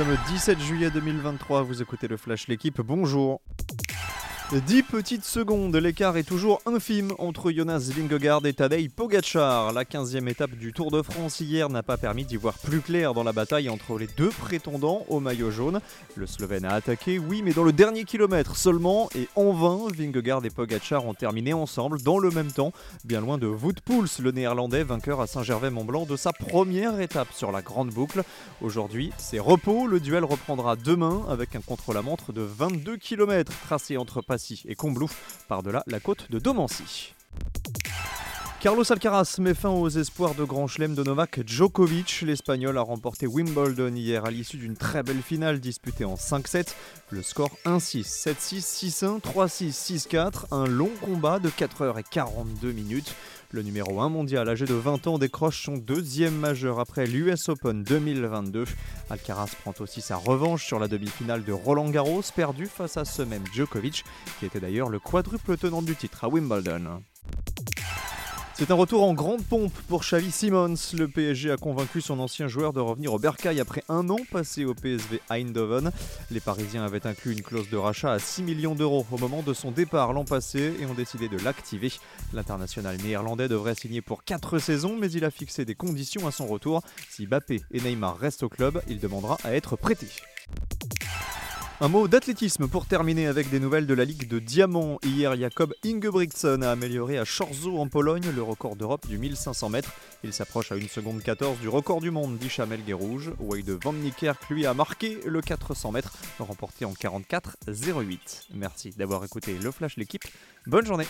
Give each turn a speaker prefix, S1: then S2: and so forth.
S1: sommes le 17 juillet 2023, vous écoutez le Flash L'équipe, bonjour 10 petites secondes, l'écart est toujours infime entre Jonas Vingegaard et Tadej Pogacar. La 15e étape du Tour de France hier n'a pas permis d'y voir plus clair dans la bataille entre les deux prétendants au maillot jaune. Le Slovène a attaqué, oui, mais dans le dernier kilomètre seulement, et en vain, Vingegaard et Pogacar ont terminé ensemble dans le même temps, bien loin de Wout Poels, le néerlandais vainqueur à Saint-Gervais-Mont-Blanc de sa première étape sur la grande boucle. Aujourd'hui, c'est repos, le duel reprendra demain avec un contre-la-montre de 22 km tracé entre et Comblouf par-delà la côte de Domancy. Carlos Alcaraz met fin aux espoirs de Grand Chelem de Novak Djokovic. L'Espagnol a remporté Wimbledon hier à l'issue d'une très belle finale disputée en 5-7. Le score 1-6, 7-6, 6-1, 3-6, 6-4. Un long combat de 4h42 minutes. Le numéro 1 mondial âgé de 20 ans décroche son deuxième majeur après l'US Open 2022. Alcaraz prend aussi sa revanche sur la demi-finale de Roland Garros, perdu face à ce même Djokovic, qui était d'ailleurs le quadruple tenant du titre à Wimbledon. C'est un retour en grande pompe pour Xavi Simons. Le PSG a convaincu son ancien joueur de revenir au Bercail après un an passé au PSV Eindhoven. Les Parisiens avaient inclus une clause de rachat à 6 millions d'euros au moment de son départ l'an passé et ont décidé de l'activer. L'international néerlandais devrait signer pour 4 saisons, mais il a fixé des conditions à son retour. Si Bappé et Neymar restent au club, il demandera à être prêté. Un mot d'athlétisme pour terminer avec des nouvelles de la Ligue de Diamant. Hier, Jacob Ingebrigtsen a amélioré à Chorzo en Pologne le record d'Europe du 1500 mètres. Il s'approche à 1 seconde 14 du record du monde d'Ishamel Guérouge. Wade Van Niekerk lui a marqué le 400 mètres, remporté en 44-08. Merci d'avoir écouté le Flash l'équipe. Bonne journée